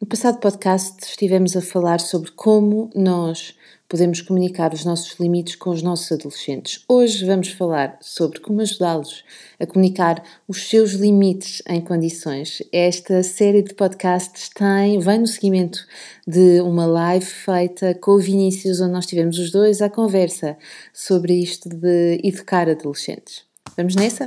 No passado podcast estivemos a falar sobre como nós podemos comunicar os nossos limites com os nossos adolescentes. Hoje vamos falar sobre como ajudá-los a comunicar os seus limites em condições. Esta série de podcasts tem, vem no seguimento de uma live feita com o Vinícius, onde nós tivemos os dois à conversa sobre isto de educar adolescentes. Vamos nessa?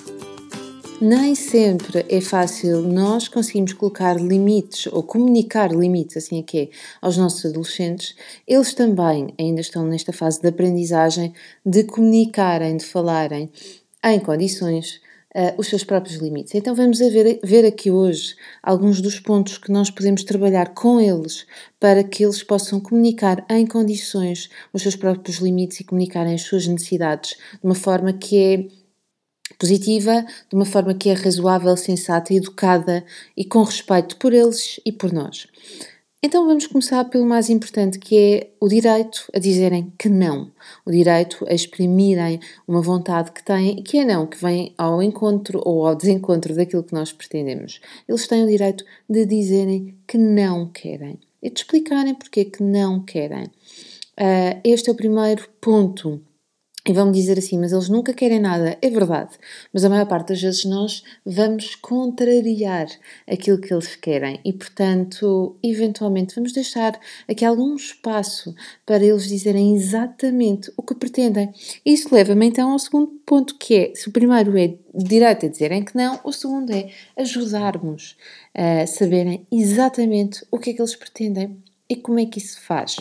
nem sempre é fácil nós conseguimos colocar limites ou comunicar limites, assim é que é, aos nossos adolescentes. Eles também ainda estão nesta fase de aprendizagem de comunicarem, de falarem em condições uh, os seus próprios limites. Então vamos ver, ver aqui hoje alguns dos pontos que nós podemos trabalhar com eles para que eles possam comunicar em condições os seus próprios limites e comunicarem as suas necessidades de uma forma que é positiva, de uma forma que é razoável, sensata, educada e com respeito por eles e por nós. Então vamos começar pelo mais importante, que é o direito a dizerem que não, o direito a exprimirem uma vontade que têm que é não, que vem ao encontro ou ao desencontro daquilo que nós pretendemos. Eles têm o direito de dizerem que não querem e de explicarem porque que não querem. Uh, este é o primeiro ponto e vão-me dizer assim, mas eles nunca querem nada. É verdade, mas a maior parte das vezes nós vamos contrariar aquilo que eles querem e, portanto, eventualmente vamos deixar aqui algum espaço para eles dizerem exatamente o que pretendem. Isso leva-me então ao segundo ponto, que é, se o primeiro é direito a dizerem que não, o segundo é ajudarmos a saberem exatamente o que é que eles pretendem e como é que isso se faz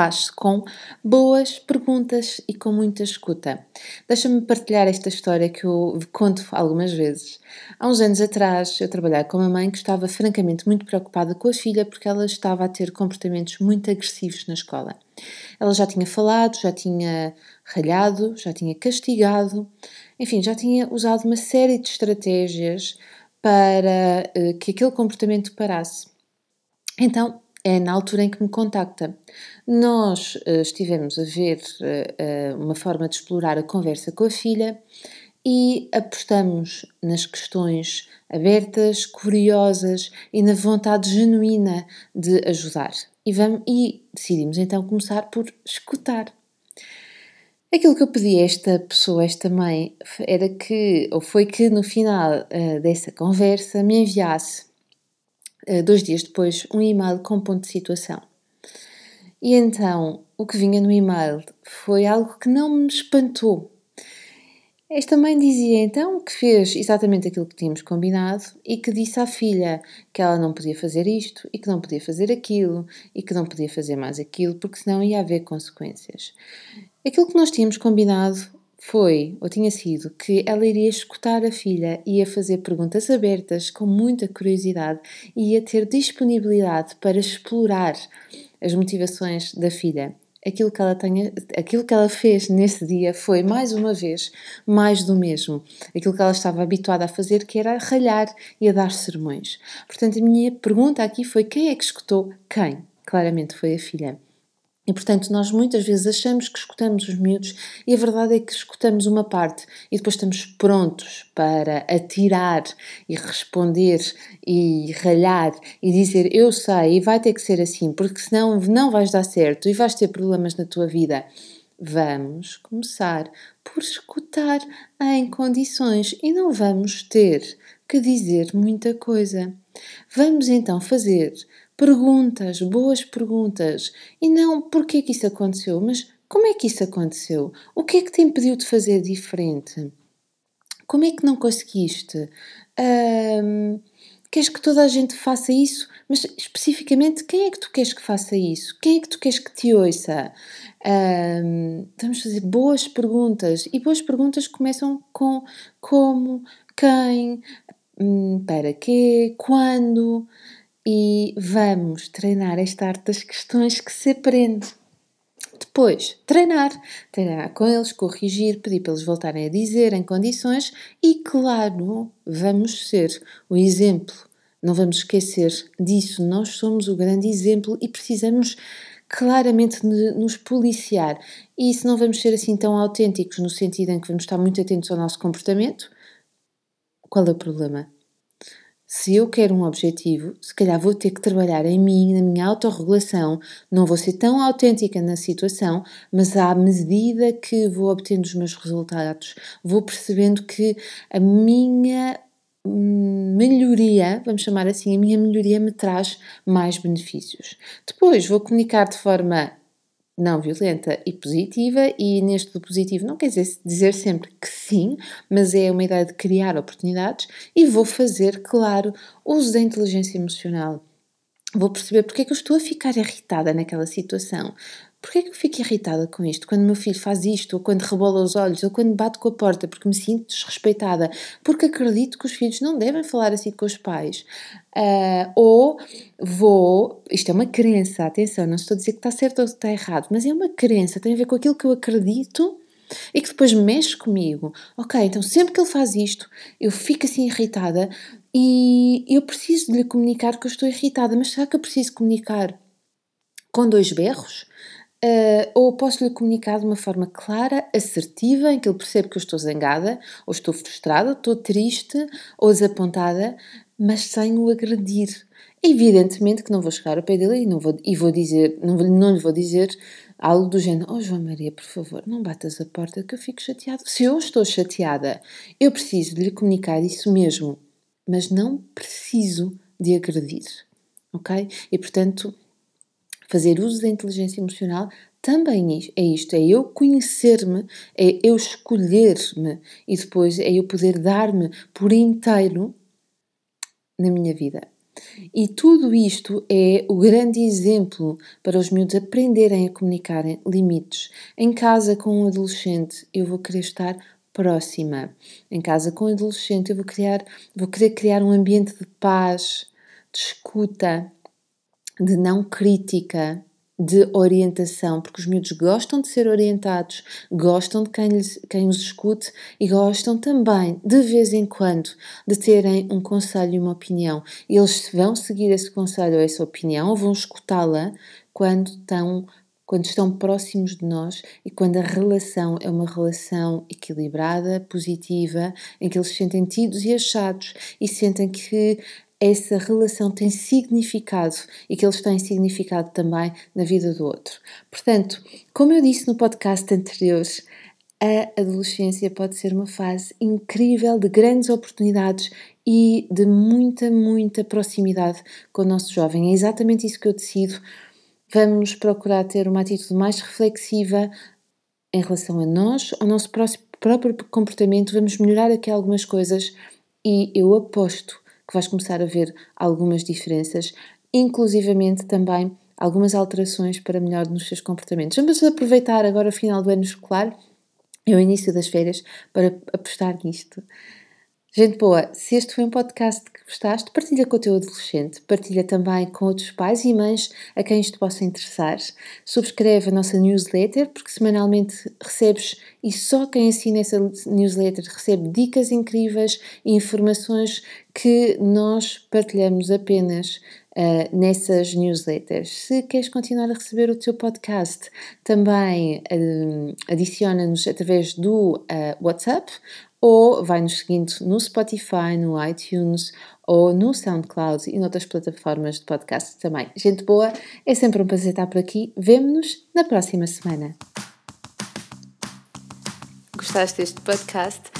faz-se com boas perguntas e com muita escuta. Deixa-me partilhar esta história que eu conto algumas vezes. Há uns anos atrás, eu trabalhava com uma mãe que estava francamente muito preocupada com a filha porque ela estava a ter comportamentos muito agressivos na escola. Ela já tinha falado, já tinha ralhado, já tinha castigado, enfim, já tinha usado uma série de estratégias para uh, que aquele comportamento parasse. Então, é na altura em que me contacta. Nós uh, estivemos a ver uh, uh, uma forma de explorar a conversa com a filha e apostamos nas questões abertas, curiosas e na vontade genuína de ajudar. E, vamos, e decidimos então começar por escutar. Aquilo que eu pedi a esta pessoa, esta mãe, era que, ou foi que no final dessa conversa, me enviasse dois dias depois, um e-mail com ponto de situação. E então, o que vinha no e-mail foi algo que não me espantou. Esta mãe dizia então que fez exatamente aquilo que tínhamos combinado e que disse à filha que ela não podia fazer isto e que não podia fazer aquilo e que não podia fazer mais aquilo porque senão ia haver consequências. Aquilo que nós tínhamos combinado foi, ou tinha sido, que ela iria escutar a filha, ia fazer perguntas abertas com muita curiosidade e ia ter disponibilidade para explorar as motivações da filha. Aquilo que, ela tenha, aquilo que ela fez nesse dia foi, mais uma vez, mais do mesmo. Aquilo que ela estava habituada a fazer, que era ralhar e a dar sermões. Portanto, a minha pergunta aqui foi: quem é que escutou quem? Claramente foi a filha. E, portanto, nós muitas vezes achamos que escutamos os miúdos e a verdade é que escutamos uma parte e depois estamos prontos para atirar e responder e ralhar e dizer eu sei e vai ter que ser assim, porque senão não vais dar certo e vais ter problemas na tua vida. Vamos começar por escutar em condições e não vamos ter que dizer muita coisa. Vamos então fazer perguntas, boas perguntas, e não porque que isso aconteceu, mas como é que isso aconteceu? O que é que te impediu de fazer diferente? Como é que não conseguiste? Queres que toda a gente faça isso? Mas especificamente, quem é que tu queres que faça isso? Quem é que tu queres que te ouça? Um, vamos fazer boas perguntas. E boas perguntas começam com como, quem, hum, para quê, quando. E vamos treinar esta arte das questões que se aprende. Depois, treinar. Treinar com eles, corrigir, pedir para eles voltarem a dizer em condições e, claro, vamos ser o exemplo. Não vamos esquecer disso. Nós somos o grande exemplo e precisamos claramente nos policiar. E se não vamos ser assim tão autênticos, no sentido em que vamos estar muito atentos ao nosso comportamento, qual é o problema? Se eu quero um objetivo, se calhar vou ter que trabalhar em mim, na minha autorregulação. Não vou ser tão autêntica na situação, mas à medida que vou obtendo os meus resultados, vou percebendo que a minha hum, melhoria, vamos chamar assim, a minha melhoria me traz mais benefícios. Depois vou comunicar de forma não violenta e positiva, e neste do positivo não quer dizer, sempre que sim, mas é uma ideia de criar oportunidades e vou fazer, claro, uso da inteligência emocional. Vou perceber porque é que eu estou a ficar irritada naquela situação. Porquê é que eu fico irritada com isto? Quando meu filho faz isto, ou quando rebola os olhos, ou quando bate com a porta porque me sinto desrespeitada, porque acredito que os filhos não devem falar assim com os pais. Uh, ou vou, isto é uma crença, atenção, não estou a dizer que está certo ou está errado, mas é uma crença, tem a ver com aquilo que eu acredito e que depois mexe comigo. Ok, então sempre que ele faz isto, eu fico assim irritada e eu preciso de lhe comunicar que eu estou irritada, mas será que eu preciso comunicar com dois berros? Uh, ou posso lhe comunicar de uma forma clara, assertiva, em que ele percebe que eu estou zangada, ou estou frustrada, ou estou triste, ou desapontada, mas sem o agredir. Evidentemente que não vou chegar ao pé dele e, não vou, e vou dizer, não, não lhe vou dizer algo do género: Oh João Maria, por favor, não batas a porta que eu fico chateada. Se eu estou chateada, eu preciso de lhe comunicar isso mesmo, mas não preciso de agredir, ok? E portanto, Fazer uso da inteligência emocional também é isto, é eu conhecer-me, é eu escolher-me e depois é eu poder dar-me por inteiro na minha vida. E tudo isto é o grande exemplo para os miúdos aprenderem a comunicarem limites. Em casa com um adolescente, eu vou querer estar próxima. Em casa com um adolescente, eu vou criar, vou querer criar um ambiente de paz, de escuta, de não crítica, de orientação, porque os miúdos gostam de ser orientados, gostam de quem, lhes, quem os escute e gostam também, de vez em quando, de terem um conselho e uma opinião. Eles vão seguir esse conselho ou essa opinião ou vão escutá-la quando estão quando estão próximos de nós e quando a relação é uma relação equilibrada, positiva, em que eles se sentem tidos e achados e sentem que essa relação tem significado e que eles têm significado também na vida do outro. Portanto, como eu disse no podcast anterior, a adolescência pode ser uma fase incrível de grandes oportunidades e de muita, muita proximidade com o nosso jovem. É exatamente isso que eu decido. Vamos procurar ter uma atitude mais reflexiva em relação a nós, ao nosso próprio comportamento. Vamos melhorar aqui algumas coisas e eu aposto que vais começar a ver algumas diferenças, inclusivamente também algumas alterações para melhor nos seus comportamentos. Vamos aproveitar agora o final do ano escolar e o início das férias para apostar nisto. Gente boa, se este foi um podcast gostaste, partilha com o teu adolescente, partilha também com outros pais e mães a quem isto possa interessar. Subscreve a nossa newsletter, porque semanalmente recebes, e só quem assina essa newsletter recebe dicas incríveis e informações que nós partilhamos apenas uh, nessas newsletters. Se queres continuar a receber o teu podcast, também uh, adiciona-nos através do uh, WhatsApp ou vai nos seguindo no Spotify, no iTunes ou no SoundCloud e noutras plataformas de podcast também. Gente boa, é sempre um prazer estar por aqui. Vemo-nos na próxima semana. Gostaste deste podcast?